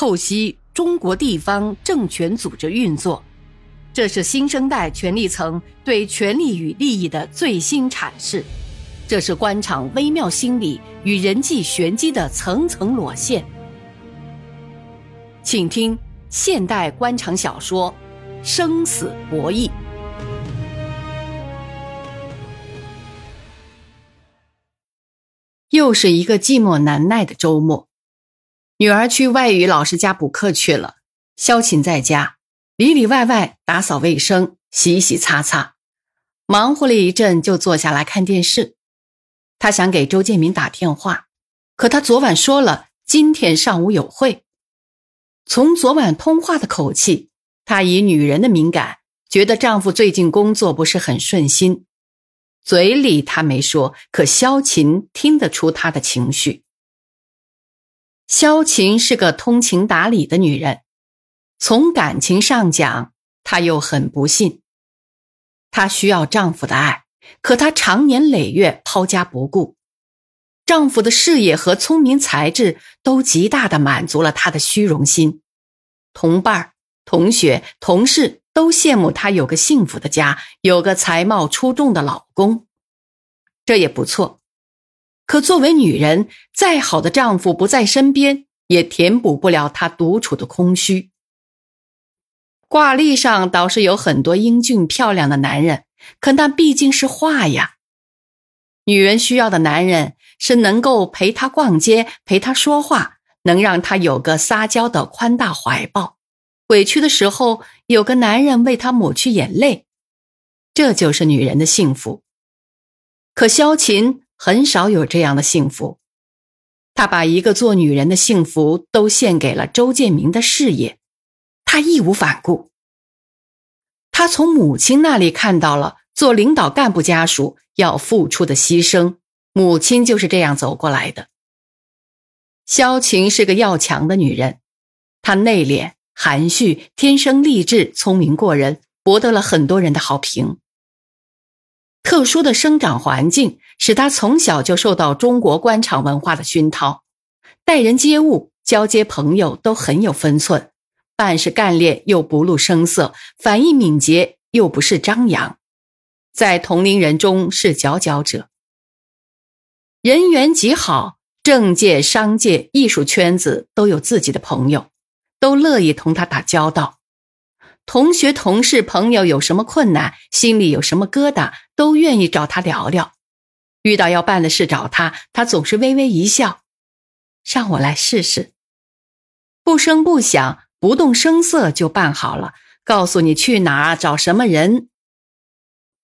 透析中国地方政权组织运作，这是新生代权力层对权力与利益的最新阐释，这是官场微妙心理与人际玄机的层层裸现。请听现代官场小说《生死博弈》。又是一个寂寞难耐的周末。女儿去外语老师家补课去了，萧琴在家里里外外打扫卫生、洗洗擦擦，忙活了一阵就坐下来看电视。他想给周建明打电话，可他昨晚说了今天上午有会。从昨晚通话的口气，她以女人的敏感，觉得丈夫最近工作不是很顺心。嘴里她没说，可萧琴听得出她的情绪。萧琴是个通情达理的女人，从感情上讲，她又很不幸。她需要丈夫的爱，可她常年累月抛家不顾，丈夫的事业和聪明才智都极大的满足了她的虚荣心。同伴、同学、同事都羡慕她有个幸福的家，有个才貌出众的老公，这也不错。可作为女人，再好的丈夫不在身边，也填补不了她独处的空虚。挂历上倒是有很多英俊漂亮的男人，可那毕竟是画呀。女人需要的男人是能够陪她逛街、陪她说话，能让她有个撒娇的宽大怀抱，委屈的时候有个男人为她抹去眼泪，这就是女人的幸福。可萧琴。很少有这样的幸福，她把一个做女人的幸福都献给了周建明的事业，她义无反顾。她从母亲那里看到了做领导干部家属要付出的牺牲，母亲就是这样走过来的。萧晴是个要强的女人，她内敛、含蓄，天生丽质，聪明过人，博得了很多人的好评。特殊的生长环境使他从小就受到中国官场文化的熏陶，待人接物、交接朋友都很有分寸，办事干练又不露声色，反应敏捷又不是张扬，在同龄人中是佼佼者。人缘极好，政界、商界、艺术圈子都有自己的朋友，都乐意同他打交道。同学、同事、朋友有什么困难，心里有什么疙瘩，都愿意找他聊聊。遇到要办的事找他，他总是微微一笑，让我来试试。不声不响、不动声色就办好了，告诉你去哪找什么人。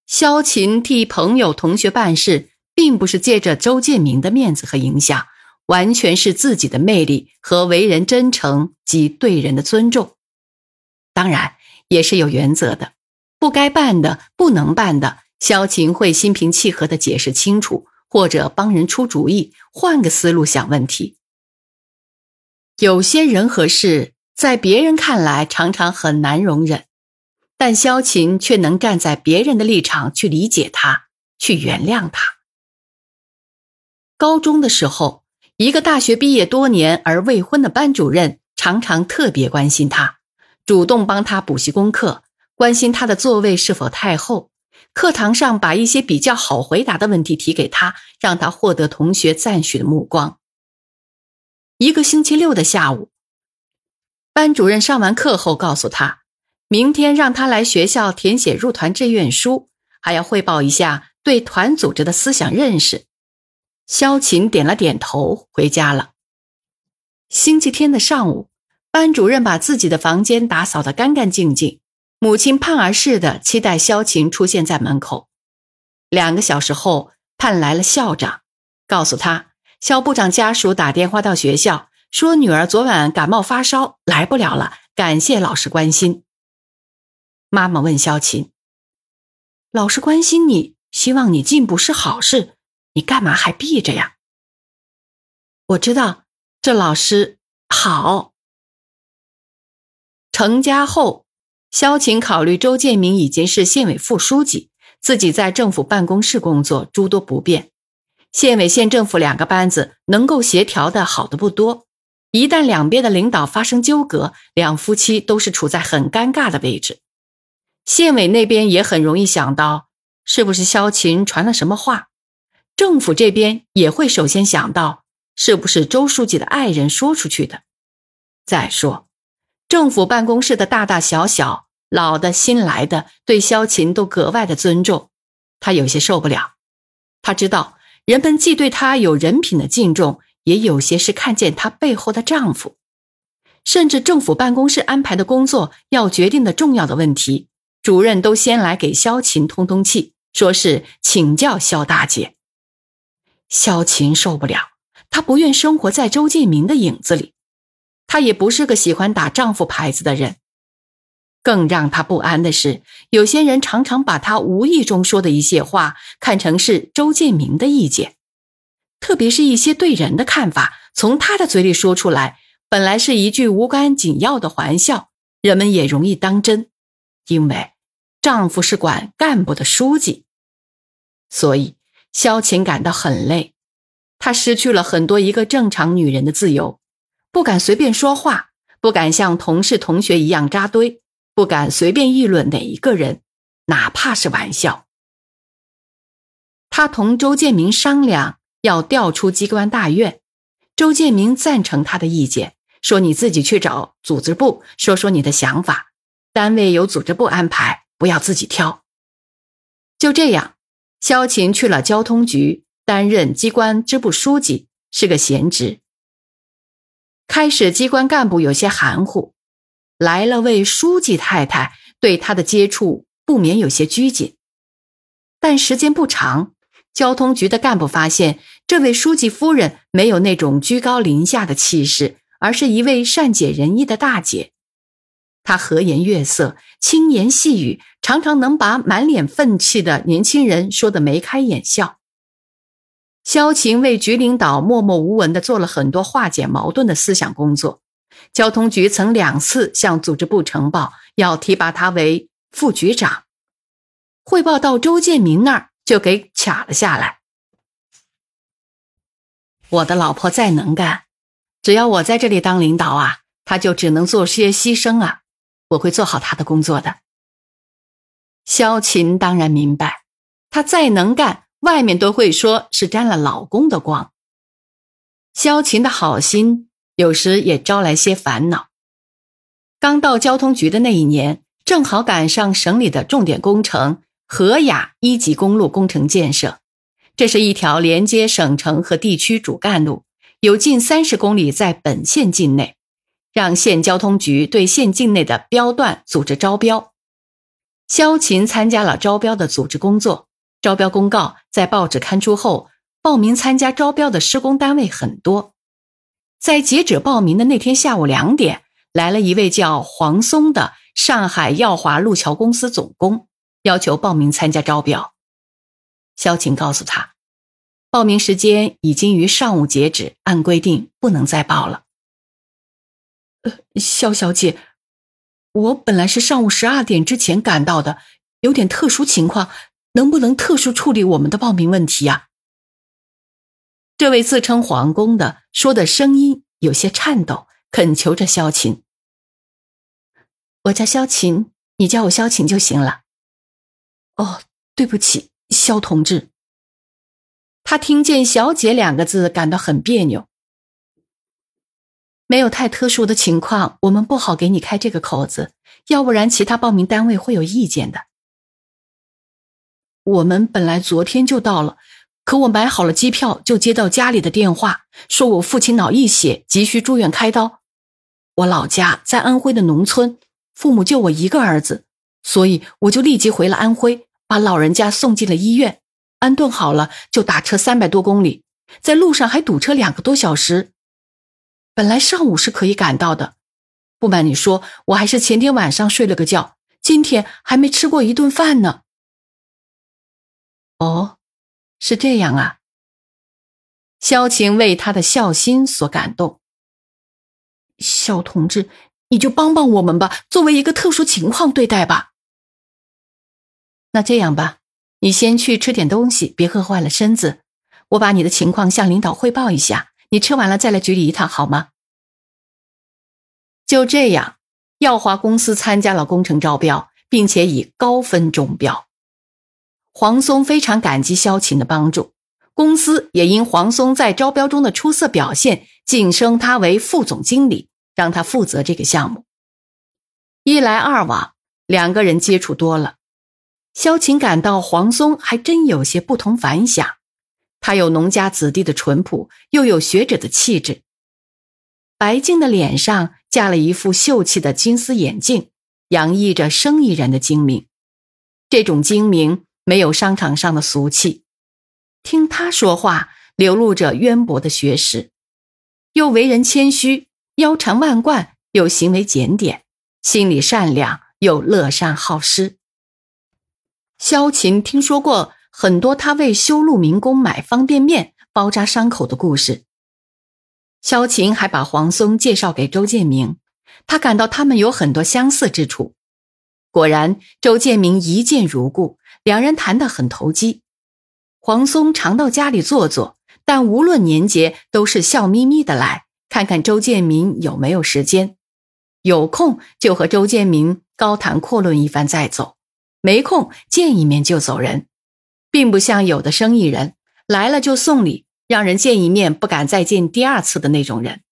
萧琴替朋友、同学办事，并不是借着周建明的面子和影响，完全是自己的魅力和为人真诚及对人的尊重。当然。也是有原则的，不该办的、不能办的，萧晴会心平气和的解释清楚，或者帮人出主意，换个思路想问题。有些人和事，在别人看来常常很难容忍，但萧晴却能站在别人的立场去理解他，去原谅他。高中的时候，一个大学毕业多年而未婚的班主任，常常特别关心他。主动帮他补习功课，关心他的座位是否太后。课堂上把一些比较好回答的问题提给他，让他获得同学赞许的目光。一个星期六的下午，班主任上完课后告诉他，明天让他来学校填写入团志愿书，还要汇报一下对团组织的思想认识。萧琴点了点头，回家了。星期天的上午。班主任把自己的房间打扫得干干净净，母亲盼儿似的期待萧晴出现在门口。两个小时后，盼来了校长，告诉他肖部长家属打电话到学校，说女儿昨晚感冒发烧，来不了了，感谢老师关心。妈妈问萧晴：“老师关心你，希望你进步是好事，你干嘛还避着呀？”我知道，这老师好。成家后，萧晴考虑周建明已经是县委副书记，自己在政府办公室工作诸多不便，县委县政府两个班子能够协调的好的不多，一旦两边的领导发生纠葛，两夫妻都是处在很尴尬的位置。县委那边也很容易想到，是不是萧琴传了什么话？政府这边也会首先想到，是不是周书记的爱人说出去的？再说，政府办公室的大大小小、老的、新来的，对萧琴都格外的尊重，他有些受不了。他知道，人们既对他有人品的敬重。也有些是看见她背后的丈夫，甚至政府办公室安排的工作要决定的重要的问题，主任都先来给萧琴通通气，说是请教萧大姐。萧琴受不了，她不愿生活在周建明的影子里，她也不是个喜欢打丈夫牌子的人。更让她不安的是，有些人常常把她无意中说的一些话看成是周建明的意见。特别是一些对人的看法，从他的嘴里说出来，本来是一句无关紧要的玩笑，人们也容易当真。因为丈夫是管干部的书记，所以萧晴感到很累。她失去了很多一个正常女人的自由，不敢随便说话，不敢像同事同学一样扎堆，不敢随便议论哪一个人，哪怕是玩笑。他同周建明商量。要调出机关大院，周建明赞成他的意见，说：“你自己去找组织部说说你的想法，单位由组织部安排，不要自己挑。”就这样，萧琴去了交通局，担任机关支部书记，是个闲职。开始，机关干部有些含糊，来了位书记太太，对他的接触不免有些拘谨。但时间不长。交通局的干部发现，这位书记夫人没有那种居高临下的气势，而是一位善解人意的大姐。她和颜悦色，轻言细语，常常能把满脸愤气的年轻人说得眉开眼笑。萧晴为局领导默默无闻地做了很多化解矛盾的思想工作。交通局曾两次向组织部呈报，要提拔他为副局长。汇报到周建明那儿。就给卡了下来。我的老婆再能干，只要我在这里当领导啊，她就只能做些牺牲啊。我会做好她的工作的。萧琴当然明白，她再能干，外面都会说是沾了老公的光。萧琴的好心有时也招来些烦恼。刚到交通局的那一年，正好赶上省里的重点工程。和雅一级公路工程建设，这是一条连接省城和地区主干路，有近三十公里在本县境内，让县交通局对县境内的标段组织招标。萧琴参加了招标的组织工作，招标公告在报纸刊出后，报名参加招标的施工单位很多。在截止报名的那天下午两点，来了一位叫黄松的上海耀华路桥公司总工。要求报名参加招标，萧晴告诉他，报名时间已经于上午截止，按规定不能再报了。呃，萧小姐，我本来是上午十二点之前赶到的，有点特殊情况，能不能特殊处理我们的报名问题呀？这位自称皇宫的说的声音有些颤抖，恳求着萧晴：“我叫萧晴，你叫我萧晴就行了。”哦，对不起，肖同志。他听见“小姐”两个字，感到很别扭。没有太特殊的情况，我们不好给你开这个口子，要不然其他报名单位会有意见的。我们本来昨天就到了，可我买好了机票，就接到家里的电话，说我父亲脑溢血，急需住院开刀。我老家在安徽的农村，父母就我一个儿子，所以我就立即回了安徽。把老人家送进了医院，安顿好了就打车三百多公里，在路上还堵车两个多小时。本来上午是可以赶到的，不瞒你说，我还是前天晚上睡了个觉，今天还没吃过一顿饭呢。哦，是这样啊。萧晴为他的孝心所感动。萧同志，你就帮帮我们吧，作为一个特殊情况对待吧。那这样吧，你先去吃点东西，别饿坏了身子。我把你的情况向领导汇报一下，你吃完了再来局里一趟，好吗？就这样，耀华公司参加了工程招标，并且以高分中标。黄松非常感激萧琴的帮助，公司也因黄松在招标中的出色表现，晋升他为副总经理，让他负责这个项目。一来二往，两个人接触多了，萧琴感到黄松还真有些不同凡响。他有农家子弟的淳朴，又有学者的气质。白净的脸上架了一副秀气的金丝眼镜，洋溢着生意人的精明。这种精明没有商场上的俗气，听他说话流露着渊博的学识，又为人谦虚，腰缠万贯，又行为检点，心里善良，又乐善好施。萧琴听说过。很多他为修路民工买方便面、包扎伤口的故事。萧琴还把黄松介绍给周建明，他感到他们有很多相似之处。果然，周建明一见如故，两人谈得很投机。黄松常到家里坐坐，但无论年节都是笑眯眯的来看看周建明有没有时间，有空就和周建明高谈阔论一番再走，没空见一面就走人。并不像有的生意人来了就送礼，让人见一面不敢再见第二次的那种人。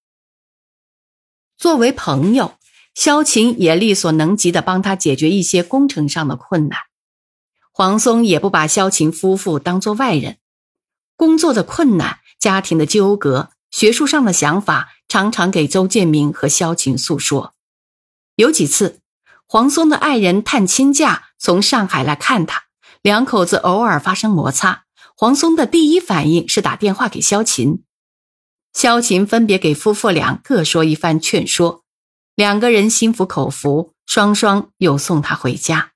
作为朋友，萧琴也力所能及的帮他解决一些工程上的困难。黄松也不把萧琴夫妇当作外人，工作的困难、家庭的纠葛、学术上的想法，常常给周建明和萧琴诉说。有几次，黄松的爱人探亲假从上海来看他。两口子偶尔发生摩擦，黄松的第一反应是打电话给萧琴。萧琴分别给夫妇俩各说一番劝说，两个人心服口服，双双又送他回家。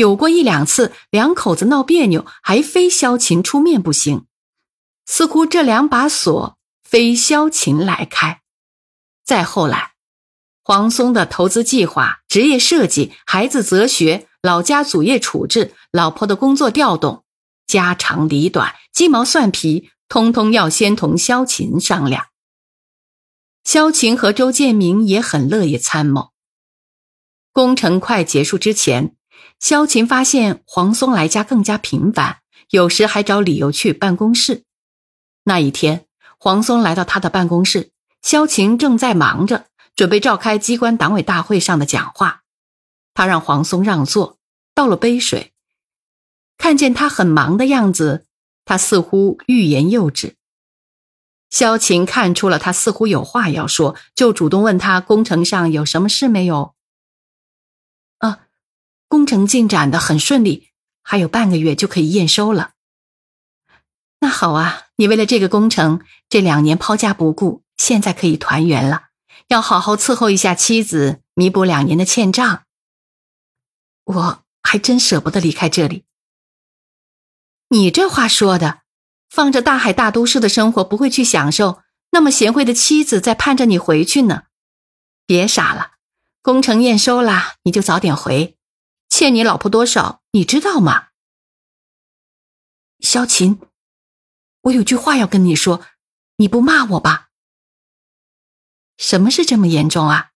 有过一两次两口子闹别扭，还非萧琴出面不行，似乎这两把锁非萧琴来开。再后来，黄松的投资计划、职业设计、孩子择学。老家祖业处置，老婆的工作调动，家长里短，鸡毛蒜皮，通通要先同萧琴商量。萧琴和周建明也很乐意参谋。工程快结束之前，萧琴发现黄松来家更加频繁，有时还找理由去办公室。那一天，黄松来到他的办公室，萧琴正在忙着准备召开机关党委大会上的讲话。他让黄松让座，倒了杯水。看见他很忙的样子，他似乎欲言又止。萧晴看出了他似乎有话要说，就主动问他工程上有什么事没有。工程进展的很顺利，还有半个月就可以验收了。那好啊，你为了这个工程这两年抛家不顾，现在可以团圆了，要好好伺候一下妻子，弥补两年的欠账。我还真舍不得离开这里。你这话说的，放着大海大都市的生活不会去享受，那么贤惠的妻子在盼着你回去呢。别傻了，工程验收了，你就早点回。欠你老婆多少，你知道吗？萧琴，我有句话要跟你说，你不骂我吧？什么事这么严重啊？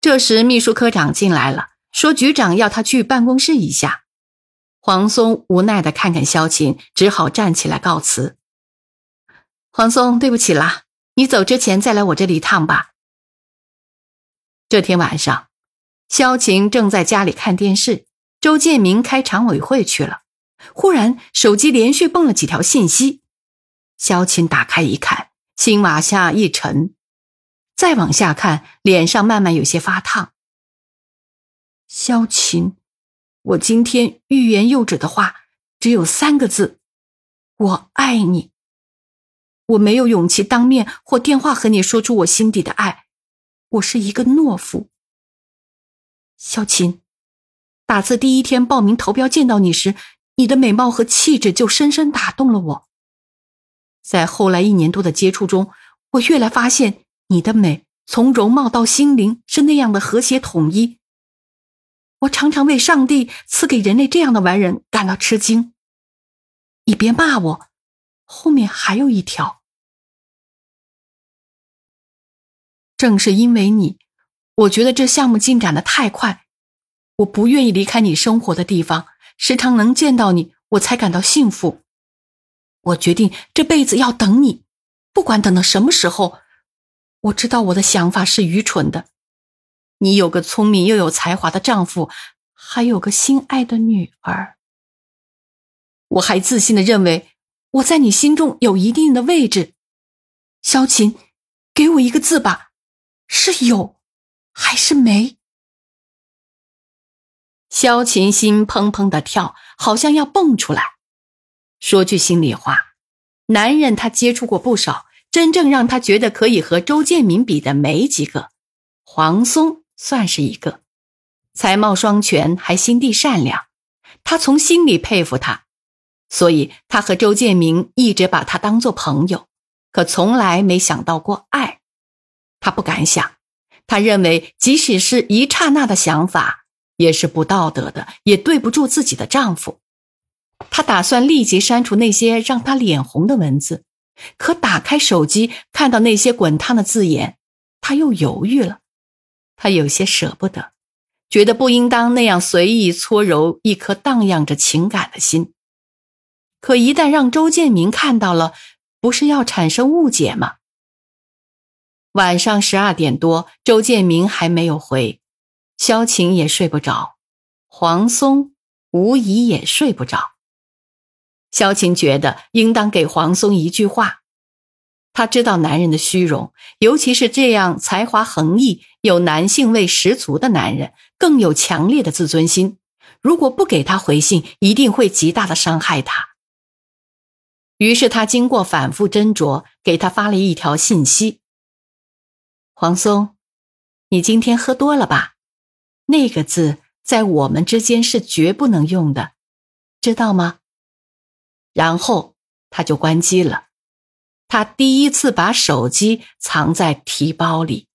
这时，秘书科长进来了。说局长要他去办公室一下，黄松无奈的看看萧琴，只好站起来告辞。黄松，对不起啦，你走之前再来我这里一趟吧。这天晚上，萧晴正在家里看电视，周建明开常委会去了。忽然手机连续蹦了几条信息，萧琴打开一看，心往下一沉，再往下看，脸上慢慢有些发烫。萧琴，我今天欲言又止的话只有三个字：我爱你。我没有勇气当面或电话和你说出我心底的爱，我是一个懦夫。萧琴，打字第一天报名投标见到你时，你的美貌和气质就深深打动了我。在后来一年多的接触中，我越来发现你的美从容貌到心灵是那样的和谐统一。我常常为上帝赐给人类这样的完人感到吃惊。你别骂我，后面还有一条。正是因为你，我觉得这项目进展的太快，我不愿意离开你生活的地方，时常能见到你，我才感到幸福。我决定这辈子要等你，不管等到什么时候。我知道我的想法是愚蠢的。你有个聪明又有才华的丈夫，还有个心爱的女儿。我还自信的认为我在你心中有一定的位置。萧琴，给我一个字吧，是有还是没？萧琴心砰砰的跳，好像要蹦出来。说句心里话，男人他接触过不少。真正让他觉得可以和周建民比的没几个，黄松算是一个，才貌双全，还心地善良，他从心里佩服他，所以他和周建民一直把他当做朋友，可从来没想到过爱，他不敢想，他认为即使是一刹那的想法，也是不道德的，也对不住自己的丈夫，他打算立即删除那些让他脸红的文字。可打开手机，看到那些滚烫的字眼，他又犹豫了。他有些舍不得，觉得不应当那样随意搓揉一颗荡漾着情感的心。可一旦让周建明看到了，不是要产生误解吗？晚上十二点多，周建明还没有回，萧晴也睡不着，黄松、吴怡也睡不着。萧晴觉得应当给黄松一句话，他知道男人的虚荣，尤其是这样才华横溢、有男性味十足的男人，更有强烈的自尊心。如果不给他回信，一定会极大的伤害他。于是他经过反复斟酌，给他发了一条信息：“黄松，你今天喝多了吧？那个字在我们之间是绝不能用的，知道吗？”然后他就关机了。他第一次把手机藏在提包里。